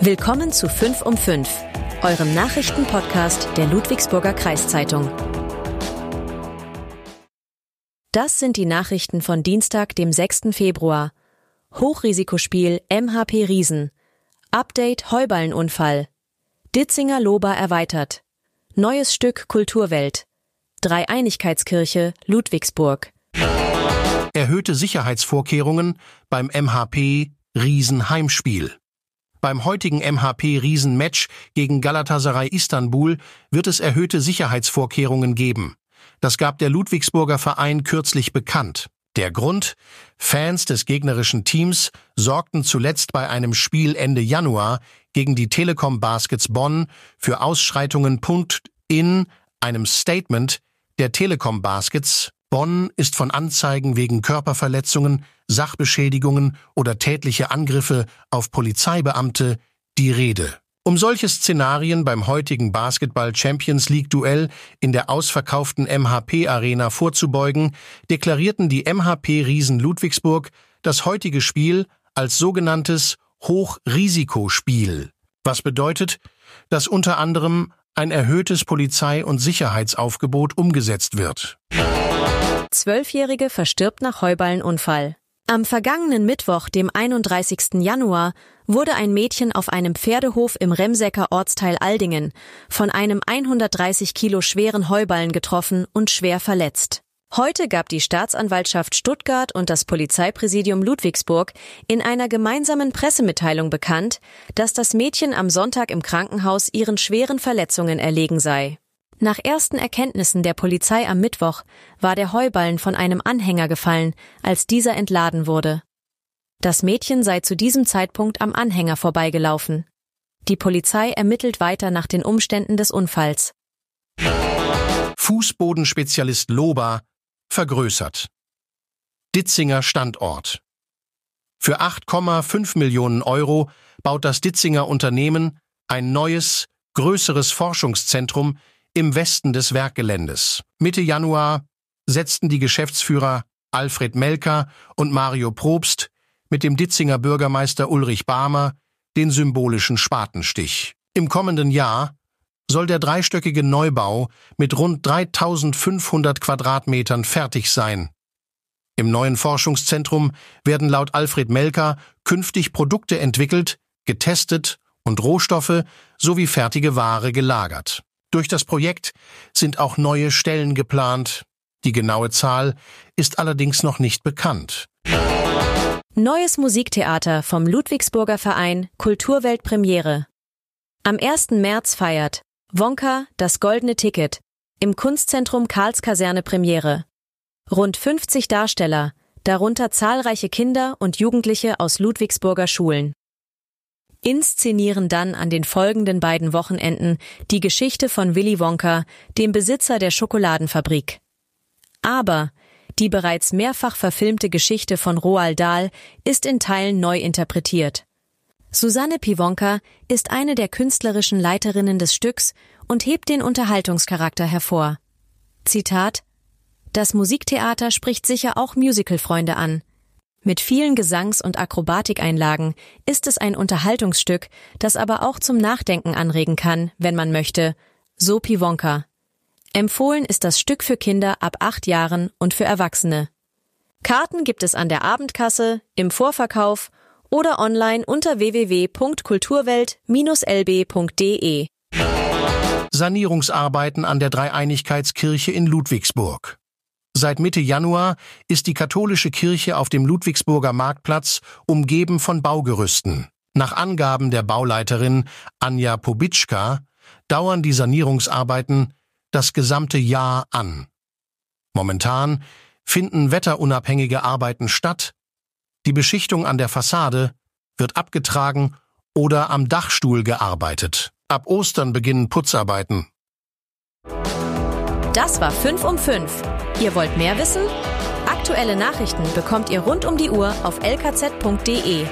Willkommen zu 5 um 5, eurem Nachrichtenpodcast der Ludwigsburger Kreiszeitung. Das sind die Nachrichten von Dienstag, dem 6. Februar. Hochrisikospiel MHP Riesen. Update Heuballenunfall. Ditzinger Lober erweitert. Neues Stück Kulturwelt. Dreieinigkeitskirche Ludwigsburg. Erhöhte Sicherheitsvorkehrungen beim MHP Riesenheimspiel. Beim heutigen MHP-Riesenmatch gegen Galatasaray Istanbul wird es erhöhte Sicherheitsvorkehrungen geben. Das gab der Ludwigsburger Verein kürzlich bekannt. Der Grund? Fans des gegnerischen Teams sorgten zuletzt bei einem Spiel Ende Januar gegen die Telekom Baskets Bonn für Ausschreitungen. In einem Statement der Telekom Baskets Bonn ist von Anzeigen wegen Körperverletzungen, Sachbeschädigungen oder tätliche Angriffe auf Polizeibeamte die Rede. Um solche Szenarien beim heutigen Basketball Champions League Duell in der ausverkauften MHP Arena vorzubeugen, deklarierten die MHP Riesen Ludwigsburg das heutige Spiel als sogenanntes Hochrisikospiel. Was bedeutet, dass unter anderem ein erhöhtes Polizei- und Sicherheitsaufgebot umgesetzt wird. Zwölfjährige verstirbt nach Heuballenunfall. Am vergangenen Mittwoch, dem 31. Januar, wurde ein Mädchen auf einem Pferdehof im Remsecker Ortsteil Aldingen von einem 130 Kilo schweren Heuballen getroffen und schwer verletzt. Heute gab die Staatsanwaltschaft Stuttgart und das Polizeipräsidium Ludwigsburg in einer gemeinsamen Pressemitteilung bekannt, dass das Mädchen am Sonntag im Krankenhaus ihren schweren Verletzungen erlegen sei. Nach ersten Erkenntnissen der Polizei am Mittwoch war der Heuballen von einem Anhänger gefallen, als dieser entladen wurde. Das Mädchen sei zu diesem Zeitpunkt am Anhänger vorbeigelaufen. Die Polizei ermittelt weiter nach den Umständen des Unfalls. Fußbodenspezialist Loba vergrößert. Ditzinger Standort. Für 8,5 Millionen Euro baut das Ditzinger Unternehmen ein neues, größeres Forschungszentrum im Westen des Werkgeländes. Mitte Januar setzten die Geschäftsführer Alfred Melker und Mario Probst mit dem Ditzinger Bürgermeister Ulrich Barmer den symbolischen Spatenstich. Im kommenden Jahr soll der dreistöckige Neubau mit rund 3500 Quadratmetern fertig sein. Im neuen Forschungszentrum werden laut Alfred Melker künftig Produkte entwickelt, getestet und Rohstoffe sowie fertige Ware gelagert. Durch das Projekt sind auch neue Stellen geplant. Die genaue Zahl ist allerdings noch nicht bekannt. Neues Musiktheater vom Ludwigsburger Verein Kulturwelt Premiere. Am 1. März feiert Wonka das goldene Ticket im Kunstzentrum Karlskaserne Premiere. Rund 50 Darsteller, darunter zahlreiche Kinder und Jugendliche aus Ludwigsburger Schulen inszenieren dann an den folgenden beiden Wochenenden die Geschichte von Willy Wonka, dem Besitzer der Schokoladenfabrik. Aber die bereits mehrfach verfilmte Geschichte von Roald Dahl ist in Teilen neu interpretiert. Susanne Piwonka ist eine der künstlerischen Leiterinnen des Stücks und hebt den Unterhaltungscharakter hervor. Zitat Das Musiktheater spricht sicher auch Musicalfreunde an. Mit vielen Gesangs- und Akrobatikeinlagen ist es ein Unterhaltungsstück, das aber auch zum Nachdenken anregen kann, wenn man möchte. So Piwonka. Empfohlen ist das Stück für Kinder ab acht Jahren und für Erwachsene. Karten gibt es an der Abendkasse, im Vorverkauf oder online unter www.kulturwelt-lb.de. Sanierungsarbeiten an der Dreieinigkeitskirche in Ludwigsburg. Seit Mitte Januar ist die katholische Kirche auf dem Ludwigsburger Marktplatz umgeben von Baugerüsten. Nach Angaben der Bauleiterin Anja Pobitschka dauern die Sanierungsarbeiten das gesamte Jahr an. Momentan finden wetterunabhängige Arbeiten statt, die Beschichtung an der Fassade wird abgetragen oder am Dachstuhl gearbeitet. Ab Ostern beginnen Putzarbeiten. Das war 5 um 5. Ihr wollt mehr wissen? Aktuelle Nachrichten bekommt ihr rund um die Uhr auf lkz.de.